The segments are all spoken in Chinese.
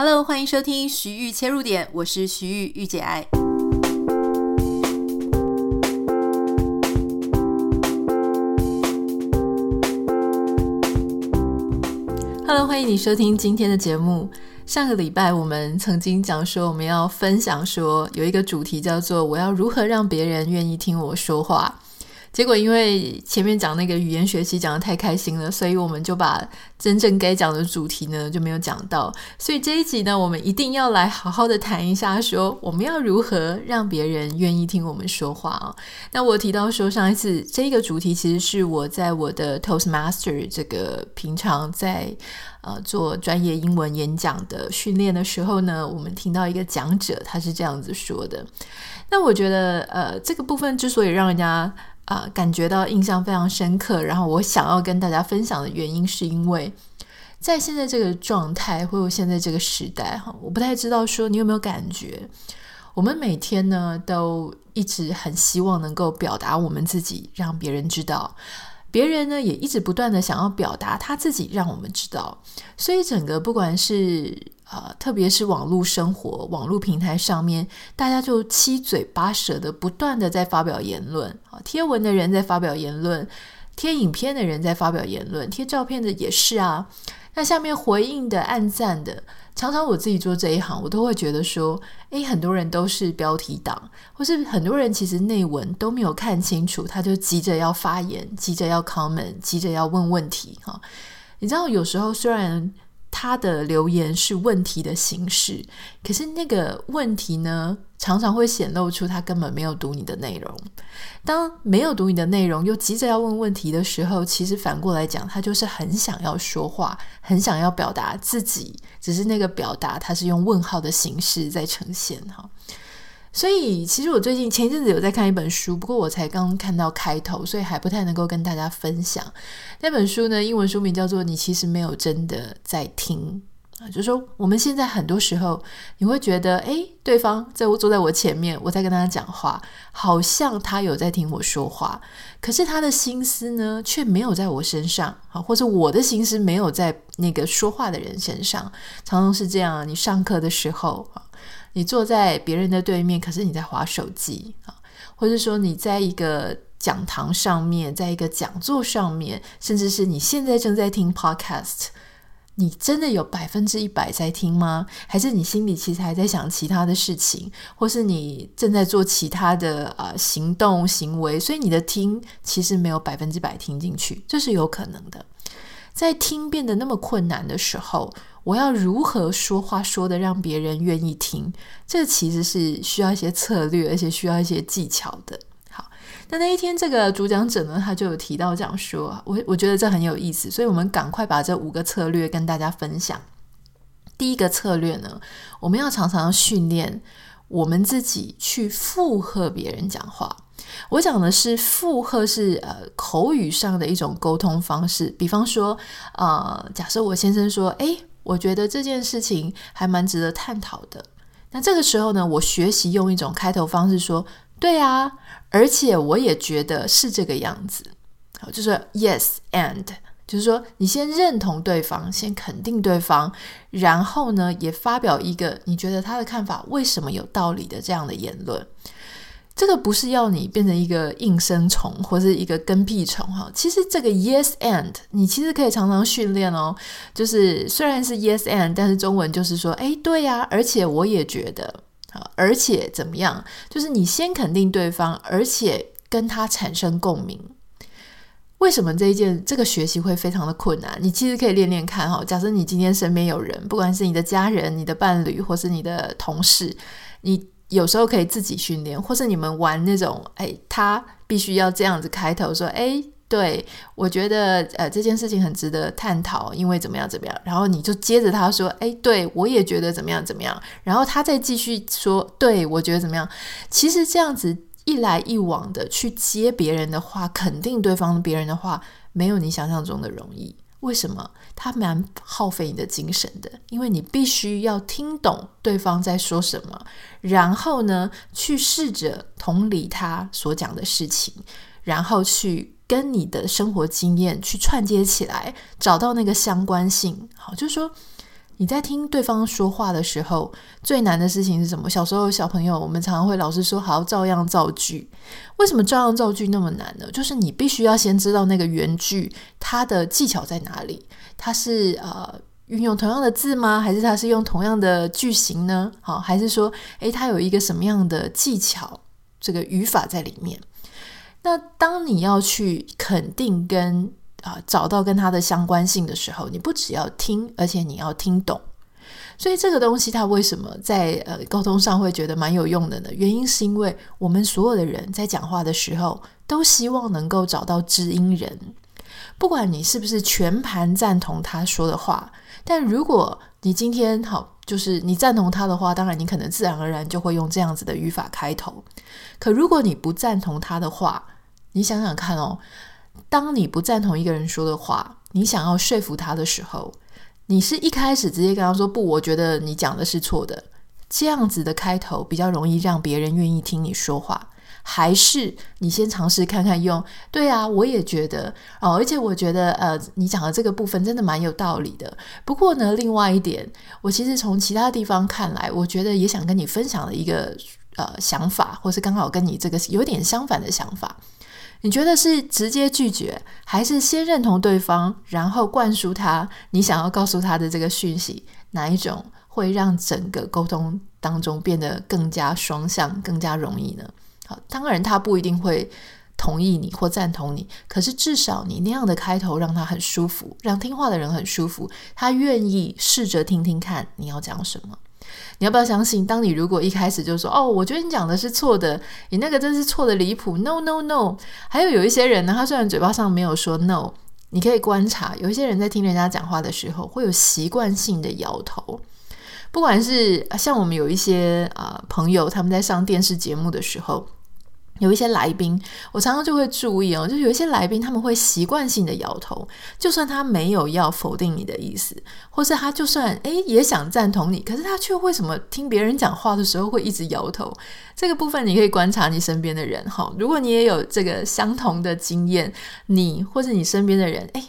Hello，欢迎收听徐玉切入点，我是徐豫御姐爱。Hello，欢迎你收听今天的节目。上个礼拜我们曾经讲说，我们要分享说有一个主题叫做“我要如何让别人愿意听我说话”。结果因为前面讲那个语言学习讲得太开心了，所以我们就把真正该讲的主题呢就没有讲到。所以这一集呢，我们一定要来好好的谈一下，说我们要如何让别人愿意听我们说话啊。那我提到说，上一次这个主题其实是我在我的 Toastmaster 这个平常在呃做专业英文演讲的训练的时候呢，我们听到一个讲者他是这样子说的。那我觉得呃这个部分之所以让人家啊、感觉到印象非常深刻。然后我想要跟大家分享的原因，是因为在现在这个状态，或者现在这个时代，哈，我不太知道说你有没有感觉，我们每天呢都一直很希望能够表达我们自己，让别人知道；别人呢也一直不断的想要表达他自己，让我们知道。所以整个不管是啊、呃，特别是网络生活、网络平台上面，大家就七嘴八舌的不断的在发表言论啊，贴文的人在发表言论，贴影片的人在发表言论，贴照片的也是啊。那下面回应的、按赞的，常常我自己做这一行，我都会觉得说，诶，很多人都是标题党，或是很多人其实内文都没有看清楚，他就急着要发言，急着要 comment，急着要问问题哈。你知道，有时候虽然。他的留言是问题的形式，可是那个问题呢，常常会显露出他根本没有读你的内容。当没有读你的内容，又急着要问问题的时候，其实反过来讲，他就是很想要说话，很想要表达自己，只是那个表达他是用问号的形式在呈现哈。所以，其实我最近前一阵子有在看一本书，不过我才刚看到开头，所以还不太能够跟大家分享。那本书呢，英文书名叫做《你其实没有真的在听》啊，就是说我们现在很多时候，你会觉得，诶，对方在我坐在我前面，我在跟他讲话，好像他有在听我说话，可是他的心思呢，却没有在我身上啊，或者我的心思没有在那个说话的人身上，常常是这样。你上课的时候啊。你坐在别人的对面，可是你在划手机啊，或者说你在一个讲堂上面，在一个讲座上面，甚至是你现在正在听 podcast，你真的有百分之一百在听吗？还是你心里其实还在想其他的事情，或是你正在做其他的呃行动行为，所以你的听其实没有百分之百听进去，这是有可能的。在听变得那么困难的时候，我要如何说话说得让别人愿意听？这其实是需要一些策略，而且需要一些技巧的。好，那那一天这个主讲者呢，他就有提到这样说，我我觉得这很有意思，所以我们赶快把这五个策略跟大家分享。第一个策略呢，我们要常常训练我们自己去附和别人讲话。我讲的是附和是，是呃口语上的一种沟通方式。比方说，呃，假设我先生说：“诶，我觉得这件事情还蛮值得探讨的。”那这个时候呢，我学习用一种开头方式说：“对啊，而且我也觉得是这个样子。”好，就是 “yes and”，就是说你先认同对方，先肯定对方，然后呢，也发表一个你觉得他的看法为什么有道理的这样的言论。这个不是要你变成一个应声虫或是一个跟屁虫哈，其实这个 yes and 你其实可以常常训练哦。就是虽然是 yes and，但是中文就是说，哎，对呀，而且我也觉得啊，而且怎么样？就是你先肯定对方，而且跟他产生共鸣。为什么这一件这个学习会非常的困难？你其实可以练练看哈。假设你今天身边有人，不管是你的家人、你的伴侣，或是你的同事，你。有时候可以自己训练，或是你们玩那种，哎，他必须要这样子开头说，哎，对，我觉得呃这件事情很值得探讨，因为怎么样怎么样，然后你就接着他说，哎，对，我也觉得怎么样怎么样，然后他再继续说，对，我觉得怎么样。其实这样子一来一往的去接别人的话，肯定对方别人的话，没有你想象中的容易。为什么？他蛮耗费你的精神的，因为你必须要听懂对方在说什么，然后呢，去试着同理他所讲的事情，然后去跟你的生活经验去串接起来，找到那个相关性。好，就是说，你在听对方说话的时候，最难的事情是什么？小时候小朋友，我们常常会老师说好照样造句。为什么照样造句那么难呢？就是你必须要先知道那个原句它的技巧在哪里。它是呃运用同样的字吗？还是它是用同样的句型呢？好，还是说诶，它有一个什么样的技巧？这个语法在里面。那当你要去肯定跟啊，找到跟它的相关性的时候，你不只要听，而且你要听懂。所以这个东西它为什么在呃沟通上会觉得蛮有用的呢？原因是因为我们所有的人在讲话的时候，都希望能够找到知音人。不管你是不是全盘赞同他说的话，但如果你今天好，就是你赞同他的话，当然你可能自然而然就会用这样子的语法开头。可如果你不赞同他的话，你想想看哦。当你不赞同一个人说的话，你想要说服他的时候，你是一开始直接跟他说不，我觉得你讲的是错的，这样子的开头比较容易让别人愿意听你说话，还是你先尝试看看用对啊，我也觉得哦，而且我觉得呃，你讲的这个部分真的蛮有道理的。不过呢，另外一点，我其实从其他地方看来，我觉得也想跟你分享的一个呃想法，或是刚好跟你这个有点相反的想法。你觉得是直接拒绝，还是先认同对方，然后灌输他你想要告诉他的这个讯息？哪一种会让整个沟通当中变得更加双向、更加容易呢？好，当然他不一定会同意你或赞同你，可是至少你那样的开头让他很舒服，让听话的人很舒服，他愿意试着听听看你要讲什么。你要不要相信？当你如果一开始就说“哦，我觉得你讲的是错的，你那个真是错的离谱 ”，no no no。还有有一些人呢，他虽然嘴巴上没有说 no，你可以观察，有一些人在听人家讲话的时候，会有习惯性的摇头。不管是像我们有一些啊、朋友，他们在上电视节目的时候。有一些来宾，我常常就会注意哦，就有一些来宾他们会习惯性的摇头，就算他没有要否定你的意思，或是他就算诶也想赞同你，可是他却为什么听别人讲话的时候会一直摇头？这个部分你可以观察你身边的人哈，如果你也有这个相同的经验，你或是你身边的人，诶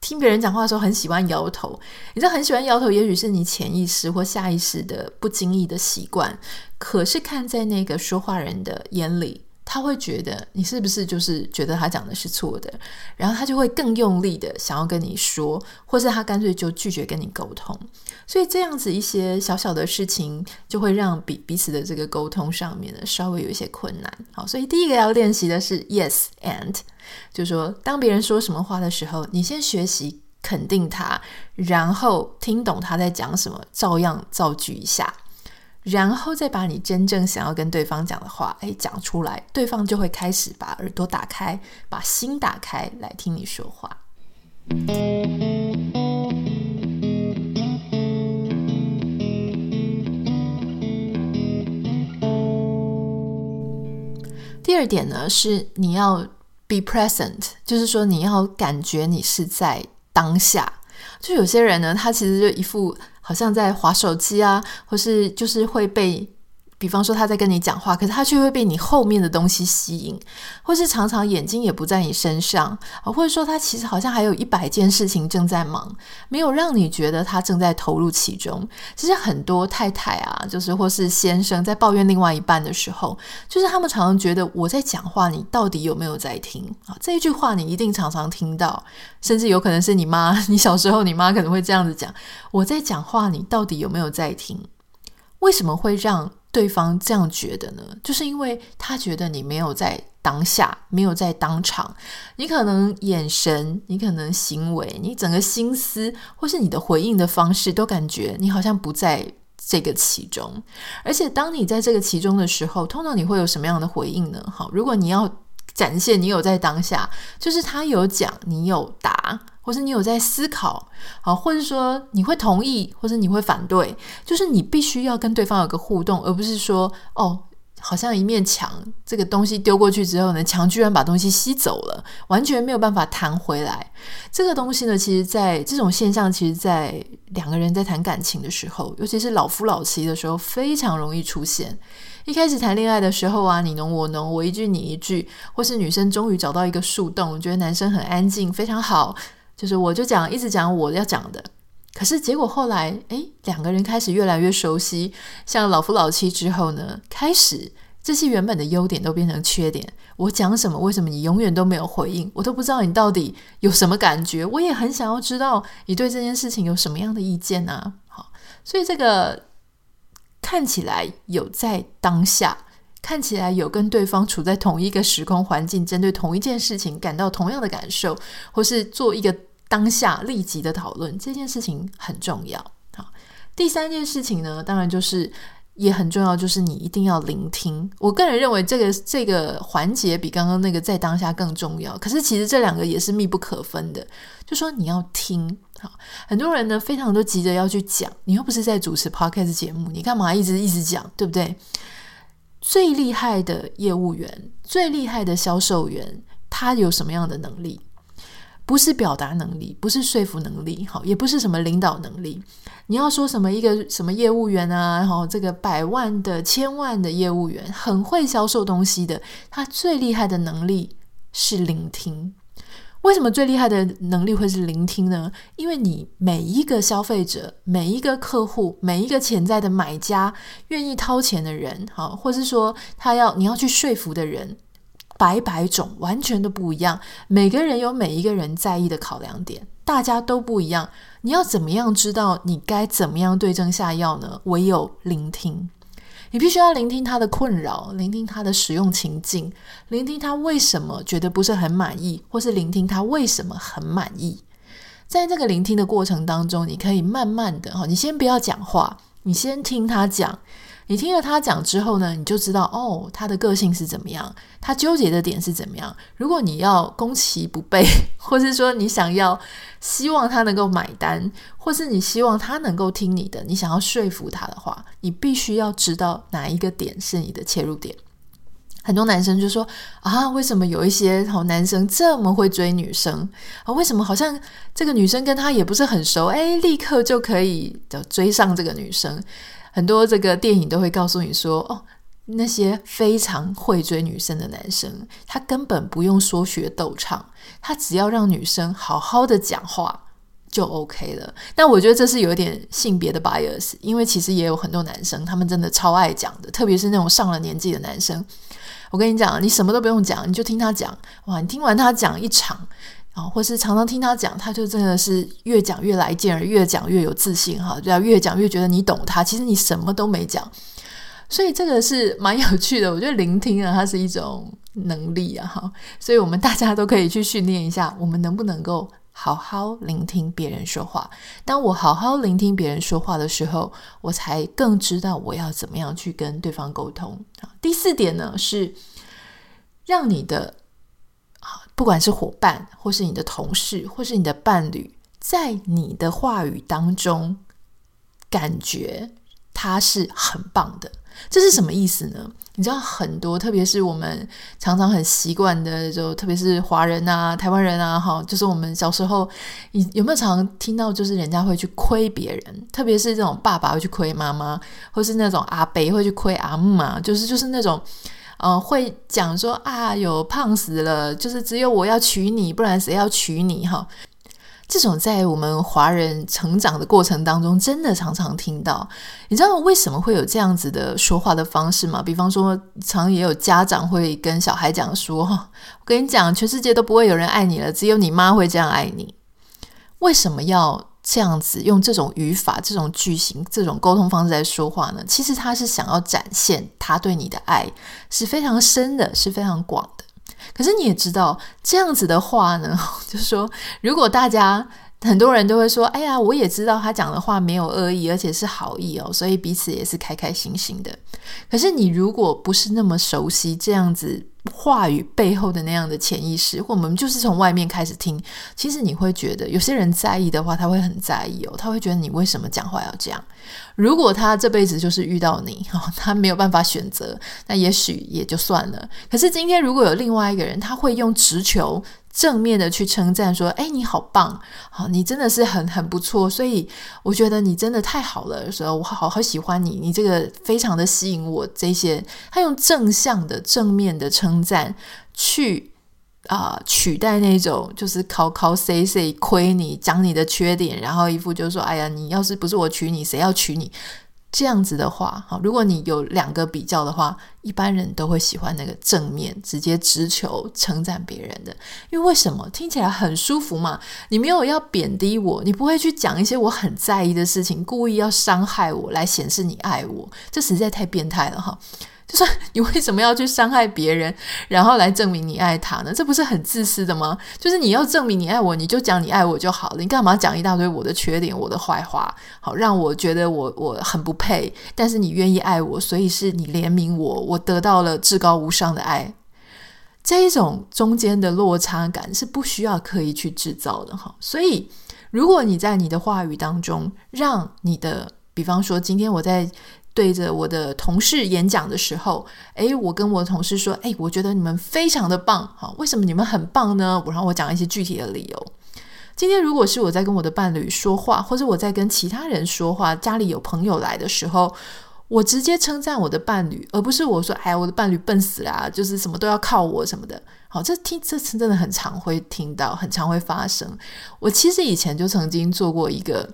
听别人讲话的时候很喜欢摇头，你这很喜欢摇头，也许是你潜意识或下意识的不经意的习惯，可是看在那个说话人的眼里。他会觉得你是不是就是觉得他讲的是错的，然后他就会更用力的想要跟你说，或是他干脆就拒绝跟你沟通。所以这样子一些小小的事情，就会让彼彼此的这个沟通上面呢稍微有一些困难。好，所以第一个要练习的是 yes and，就说当别人说什么话的时候，你先学习肯定他，然后听懂他在讲什么，照样造句一下。然后再把你真正想要跟对方讲的话，哎，讲出来，对方就会开始把耳朵打开，把心打开来听你说话。第二点呢，是你要 be present，就是说你要感觉你是在当下。就有些人呢，他其实就一副。好像在划手机啊，或是就是会被。比方说他在跟你讲话，可是他却会被你后面的东西吸引，或是常常眼睛也不在你身上啊，或者说他其实好像还有一百件事情正在忙，没有让你觉得他正在投入其中。其实很多太太啊，就是或是先生在抱怨另外一半的时候，就是他们常常觉得我在讲话，你到底有没有在听啊？这一句话你一定常常听到，甚至有可能是你妈，你小时候你妈可能会这样子讲：我在讲话，你到底有没有在听？为什么会让？对方这样觉得呢，就是因为他觉得你没有在当下，没有在当场。你可能眼神，你可能行为，你整个心思，或是你的回应的方式，都感觉你好像不在这个其中。而且，当你在这个其中的时候，通常你会有什么样的回应呢？好，如果你要展现你有在当下，就是他有讲，你有答。或是你有在思考，好，或者说你会同意，或者你会反对，就是你必须要跟对方有个互动，而不是说哦，好像一面墙，这个东西丢过去之后呢，墙居然把东西吸走了，完全没有办法弹回来。这个东西呢，其实在这种现象，其实在两个人在谈感情的时候，尤其是老夫老妻的时候，非常容易出现。一开始谈恋爱的时候啊，你侬我侬，我一句你一句，或是女生终于找到一个树洞，觉得男生很安静，非常好。就是我就讲一直讲我要讲的，可是结果后来，哎，两个人开始越来越熟悉，像老夫老妻之后呢，开始这些原本的优点都变成缺点。我讲什么，为什么你永远都没有回应？我都不知道你到底有什么感觉。我也很想要知道你对这件事情有什么样的意见啊。好，所以这个看起来有在当下，看起来有跟对方处在同一个时空环境，针对同一件事情感到同样的感受，或是做一个。当下立即的讨论这件事情很重要。好，第三件事情呢，当然就是也很重要，就是你一定要聆听。我个人认为这个这个环节比刚刚那个在当下更重要。可是其实这两个也是密不可分的。就说你要听。好，很多人呢非常都急着要去讲，你又不是在主持 podcast 节目，你干嘛一直一直讲，对不对？最厉害的业务员，最厉害的销售员，他有什么样的能力？不是表达能力，不是说服能力，好，也不是什么领导能力。你要说什么一个什么业务员啊，然后这个百万的、千万的业务员，很会销售东西的，他最厉害的能力是聆听。为什么最厉害的能力会是聆听呢？因为你每一个消费者、每一个客户、每一个潜在的买家、愿意掏钱的人，好，或是说他要你要去说服的人。百百种，完全都不一样。每个人有每一个人在意的考量点，大家都不一样。你要怎么样知道你该怎么样对症下药呢？唯有聆听，你必须要聆听他的困扰，聆听他的使用情境，聆听他为什么觉得不是很满意，或是聆听他为什么很满意。在这个聆听的过程当中，你可以慢慢的哈，你先不要讲话，你先听他讲。你听了他讲之后呢，你就知道哦，他的个性是怎么样，他纠结的点是怎么样。如果你要攻其不备，或是说你想要希望他能够买单，或是你希望他能够听你的，你想要说服他的话，你必须要知道哪一个点是你的切入点。很多男生就说啊，为什么有一些好男生这么会追女生啊？为什么好像这个女生跟他也不是很熟，诶，立刻就可以就追上这个女生？很多这个电影都会告诉你说，哦，那些非常会追女生的男生，他根本不用说学逗唱，他只要让女生好好的讲话就 OK 了。但我觉得这是有点性别的 bias，因为其实也有很多男生，他们真的超爱讲的，特别是那种上了年纪的男生。我跟你讲，你什么都不用讲，你就听他讲，哇，你听完他讲一场。或是常常听他讲，他就真的是越讲越来劲儿，越讲越有自信哈，就要越讲越觉得你懂他。其实你什么都没讲，所以这个是蛮有趣的。我觉得聆听啊，它是一种能力啊，哈，所以我们大家都可以去训练一下，我们能不能够好好聆听别人说话。当我好好聆听别人说话的时候，我才更知道我要怎么样去跟对方沟通。第四点呢，是让你的。不管是伙伴，或是你的同事，或是你的伴侣，在你的话语当中，感觉他是很棒的。这是什么意思呢？你知道很多，特别是我们常常很习惯的，就特别是华人啊、台湾人啊，哈，就是我们小时候，你有没有常听到，就是人家会去亏别人，特别是这种爸爸会去亏妈妈，或是那种阿伯会去亏阿姆嘛，就是就是那种。呃，会讲说啊，有胖死了，就是只有我要娶你，不然谁要娶你？哈，这种在我们华人成长的过程当中，真的常常听到。你知道为什么会有这样子的说话的方式吗？比方说，常常也有家长会跟小孩讲说：“哈，我跟你讲，全世界都不会有人爱你了，只有你妈会这样爱你。”为什么要？这样子用这种语法、这种句型、这种沟通方式来说话呢？其实他是想要展现他对你的爱是非常深的，是非常广的。可是你也知道，这样子的话呢，就是说，如果大家很多人都会说：“哎呀，我也知道他讲的话没有恶意，而且是好意哦，所以彼此也是开开心心的。”可是你如果不是那么熟悉这样子。话语背后的那样的潜意识，或我们就是从外面开始听，其实你会觉得有些人在意的话，他会很在意哦，他会觉得你为什么讲话要这样？如果他这辈子就是遇到你，哦，他没有办法选择，那也许也就算了。可是今天如果有另外一个人，他会用直球。正面的去称赞说：“哎，你好棒，好，你真的是很很不错，所以我觉得你真的太好了，说我好好喜欢你，你这个非常的吸引我。这些他用正向的、正面的称赞去啊、取代那种就是靠靠 say say 亏你讲你的缺点，然后一副就说，哎呀，你要是不是我娶你，谁要娶你？这样子的话，哈，如果你有两个比较的话，一般人都会喜欢那个正面，直接直球称赞别人的，因为为什么？听起来很舒服嘛。你没有要贬低我，你不会去讲一些我很在意的事情，故意要伤害我来显示你爱我，这实在太变态了，哈。就是你为什么要去伤害别人，然后来证明你爱他呢？这不是很自私的吗？就是你要证明你爱我，你就讲你爱我就好了。你干嘛讲一大堆我的缺点、我的坏话？好，让我觉得我我很不配。但是你愿意爱我，所以是你怜悯我，我得到了至高无上的爱。这一种中间的落差感是不需要刻意去制造的哈。所以，如果你在你的话语当中，让你的，比方说，今天我在。对着我的同事演讲的时候，诶，我跟我同事说，诶，我觉得你们非常的棒，好，为什么你们很棒呢？我让我讲一些具体的理由。今天如果是我在跟我的伴侣说话，或者我在跟其他人说话，家里有朋友来的时候，我直接称赞我的伴侣，而不是我说，哎，我的伴侣笨死啦，就是什么都要靠我什么的。好，这听这次真的很常会听到，很常会发生。我其实以前就曾经做过一个。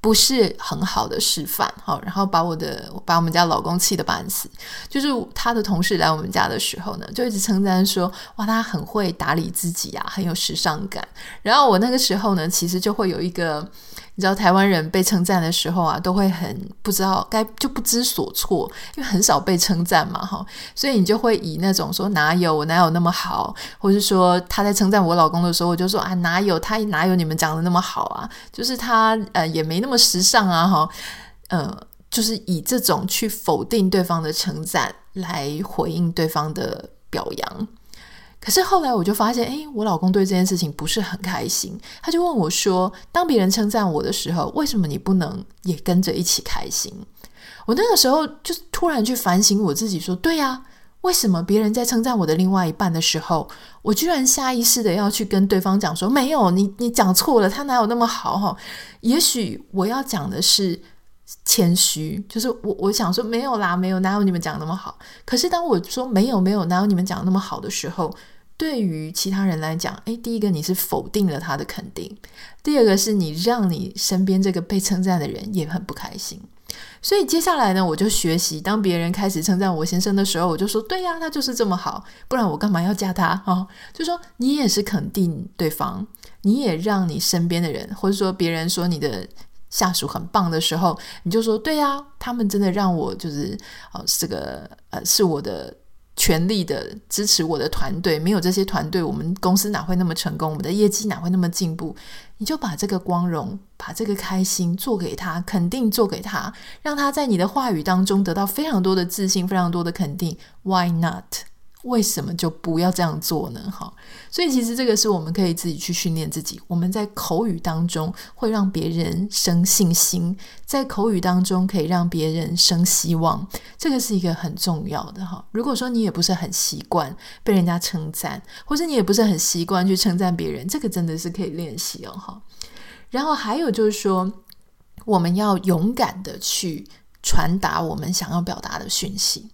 不是很好的示范，好，然后把我的把我们家老公气得半死。就是他的同事来我们家的时候呢，就一直称赞说：“哇，他很会打理自己呀，很有时尚感。”然后我那个时候呢，其实就会有一个。你知道台湾人被称赞的时候啊，都会很不知道该就不知所措，因为很少被称赞嘛，哈，所以你就会以那种说哪有我哪有那么好，或是说他在称赞我老公的时候，我就说啊哪有他哪有你们讲的那么好啊，就是他呃也没那么时尚啊，哈，呃，就是以这种去否定对方的称赞来回应对方的表扬。可是后来我就发现，诶，我老公对这件事情不是很开心。他就问我说：“当别人称赞我的时候，为什么你不能也跟着一起开心？”我那个时候就突然去反省我自己，说：“对呀，为什么别人在称赞我的另外一半的时候，我居然下意识的要去跟对方讲说，没有，你你讲错了，他哪有那么好？哈，也许我要讲的是谦虚，就是我我想说没有啦，没有，哪有你们讲那么好？可是当我说没有没有，哪有你们讲那么好的时候。”对于其他人来讲，诶，第一个你是否定了他的肯定，第二个是你让你身边这个被称赞的人也很不开心。所以接下来呢，我就学习，当别人开始称赞我先生的时候，我就说：对呀，他就是这么好，不然我干嘛要加他啊？哦，就说你也是肯定对方，你也让你身边的人，或者说别人说你的下属很棒的时候，你就说：对呀，他们真的让我就是哦，这个呃，是我的。全力的支持我的团队，没有这些团队，我们公司哪会那么成功？我们的业绩哪会那么进步？你就把这个光荣，把这个开心做给他，肯定做给他，让他在你的话语当中得到非常多的自信，非常多的肯定。Why not？为什么就不要这样做呢？哈，所以其实这个是我们可以自己去训练自己。我们在口语当中会让别人生信心，在口语当中可以让别人生希望，这个是一个很重要的哈。如果说你也不是很习惯被人家称赞，或者你也不是很习惯去称赞别人，这个真的是可以练习哦哈。然后还有就是说，我们要勇敢的去传达我们想要表达的讯息。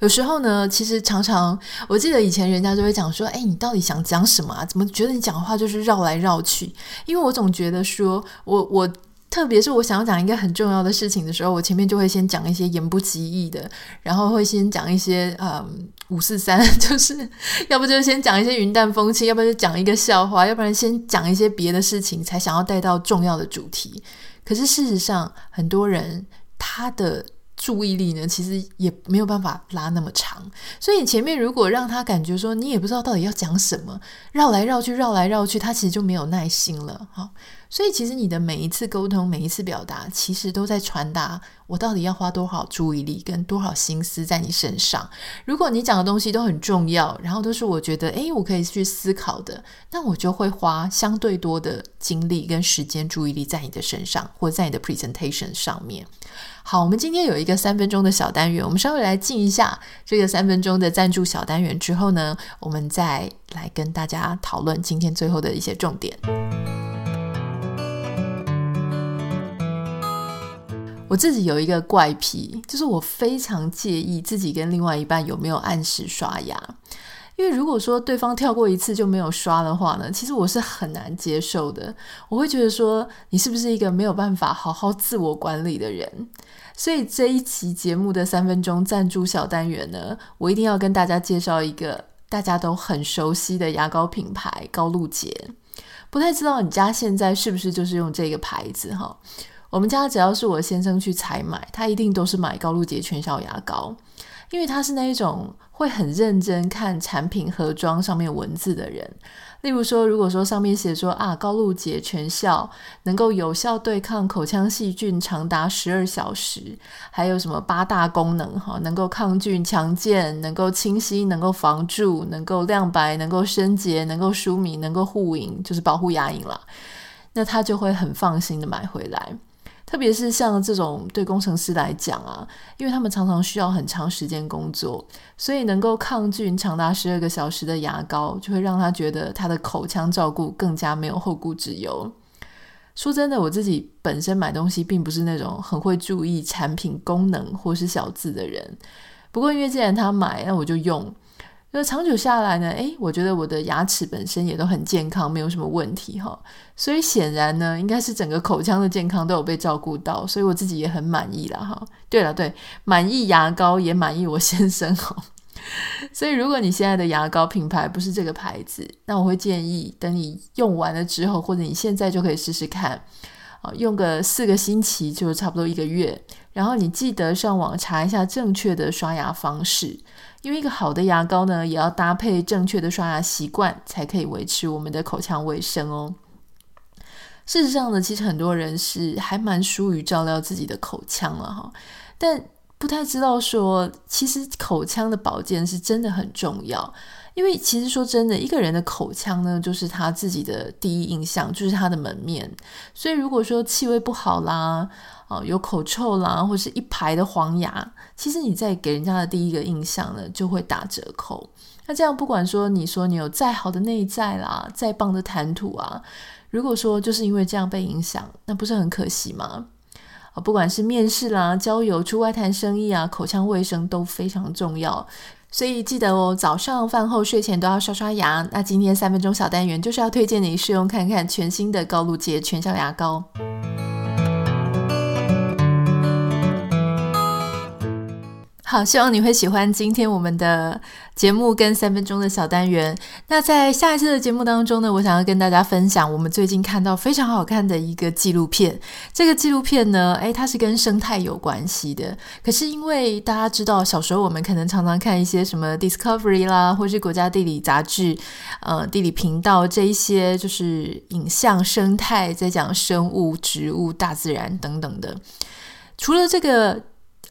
有时候呢，其实常常，我记得以前人家就会讲说：“哎，你到底想讲什么啊？怎么觉得你讲话就是绕来绕去？”因为我总觉得说，我我特别是我想要讲一个很重要的事情的时候，我前面就会先讲一些言不及义的，然后会先讲一些嗯五四三，就是要不就先讲一些云淡风轻，要不就讲一个笑话，要不然先讲一些别的事情，才想要带到重要的主题。可是事实上，很多人他的。注意力呢，其实也没有办法拉那么长，所以前面如果让他感觉说你也不知道到底要讲什么，绕来绕去，绕来绕去，他其实就没有耐心了，哈。所以，其实你的每一次沟通，每一次表达，其实都在传达我到底要花多少注意力跟多少心思在你身上。如果你讲的东西都很重要，然后都是我觉得，诶，我可以去思考的，那我就会花相对多的精力跟时间、注意力在你的身上，或在你的 presentation 上面。好，我们今天有一个三分钟的小单元，我们稍微来进一下这个三分钟的赞助小单元之后呢，我们再来跟大家讨论今天最后的一些重点。我自己有一个怪癖，就是我非常介意自己跟另外一半有没有按时刷牙，因为如果说对方跳过一次就没有刷的话呢，其实我是很难接受的。我会觉得说，你是不是一个没有办法好好自我管理的人？所以这一期节目的三分钟赞助小单元呢，我一定要跟大家介绍一个大家都很熟悉的牙膏品牌高露洁。不太知道你家现在是不是就是用这个牌子哈？我们家只要是我先生去采买，他一定都是买高露洁全效牙膏。因为他是那一种会很认真看产品盒装上面文字的人，例如说，如果说上面写说啊，高露洁全效能够有效对抗口腔细菌长达十二小时，还有什么八大功能哈，能够抗菌强健，能够清晰，能够防蛀，能够亮白，能够生洁，能够舒敏，能够护龈，就是保护牙龈啦，那他就会很放心的买回来。特别是像这种对工程师来讲啊，因为他们常常需要很长时间工作，所以能够抗菌长达十二个小时的牙膏，就会让他觉得他的口腔照顾更加没有后顾之忧。说真的，我自己本身买东西并不是那种很会注意产品功能或是小字的人，不过因为既然他买，那我就用。那长久下来呢，诶，我觉得我的牙齿本身也都很健康，没有什么问题哈。所以显然呢，应该是整个口腔的健康都有被照顾到，所以我自己也很满意啦哈。对了，对，满意牙膏也满意我先生哈。所以如果你现在的牙膏品牌不是这个牌子，那我会建议等你用完了之后，或者你现在就可以试试看啊，用个四个星期就差不多一个月，然后你记得上网查一下正确的刷牙方式。因为一个好的牙膏呢，也要搭配正确的刷牙习惯，才可以维持我们的口腔卫生哦。事实上呢，其实很多人是还蛮疏于照料自己的口腔了哈，但不太知道说，其实口腔的保健是真的很重要。因为其实说真的，一个人的口腔呢，就是他自己的第一印象，就是他的门面。所以如果说气味不好啦，哦，有口臭啦，或是一排的黄牙，其实你在给人家的第一个印象呢，就会打折扣。那这样不管说你说你有再好的内在啦，再棒的谈吐啊，如果说就是因为这样被影响，那不是很可惜吗？啊，不管是面试啦、交友、出外谈生意啊，口腔卫生都非常重要。所以记得哦，早上、饭后、睡前都要刷刷牙。那今天三分钟小单元就是要推荐你试用看看全新的高露洁全效牙膏。好，希望你会喜欢今天我们的节目跟三分钟的小单元。那在下一次的节目当中呢，我想要跟大家分享我们最近看到非常好看的一个纪录片。这个纪录片呢，诶，它是跟生态有关系的。可是因为大家知道，小时候我们可能常常看一些什么 Discovery 啦，或是国家地理杂志、呃地理频道这一些，就是影像生态，在讲生物、植物、大自然等等的。除了这个，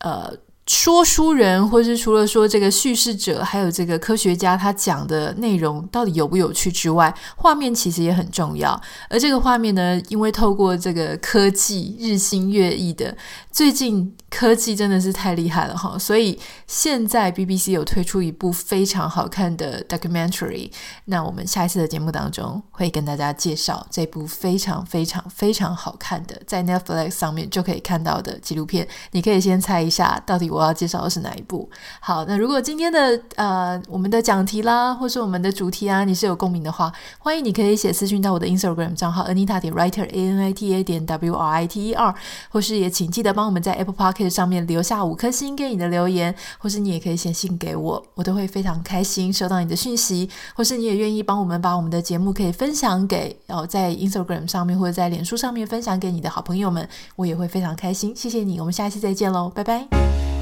呃。说书人，或是除了说这个叙事者，还有这个科学家，他讲的内容到底有不有趣之外，画面其实也很重要。而这个画面呢，因为透过这个科技日新月异的，最近科技真的是太厉害了哈，所以现在 BBC 有推出一部非常好看的 documentary。那我们下一次的节目当中会跟大家介绍这部非常非常非常好看的，在 Netflix 上面就可以看到的纪录片。你可以先猜一下，到底我。要介绍的是哪一部？好，那如果今天的呃我们的讲题啦，或是我们的主题啊，你是有共鸣的话，欢迎你可以写私讯到我的 Instagram 账号 Anita 点 Writer A N I T A 点 W R I T E R，或是也请记得帮我们在 Apple Pocket 上面留下五颗星给你的留言，或是你也可以写信给我，我都会非常开心收到你的讯息，或是你也愿意帮我们把我们的节目可以分享给哦在 Instagram 上面或者在脸书上面分享给你的好朋友们，我也会非常开心，谢谢你，我们下一期再见喽，拜拜。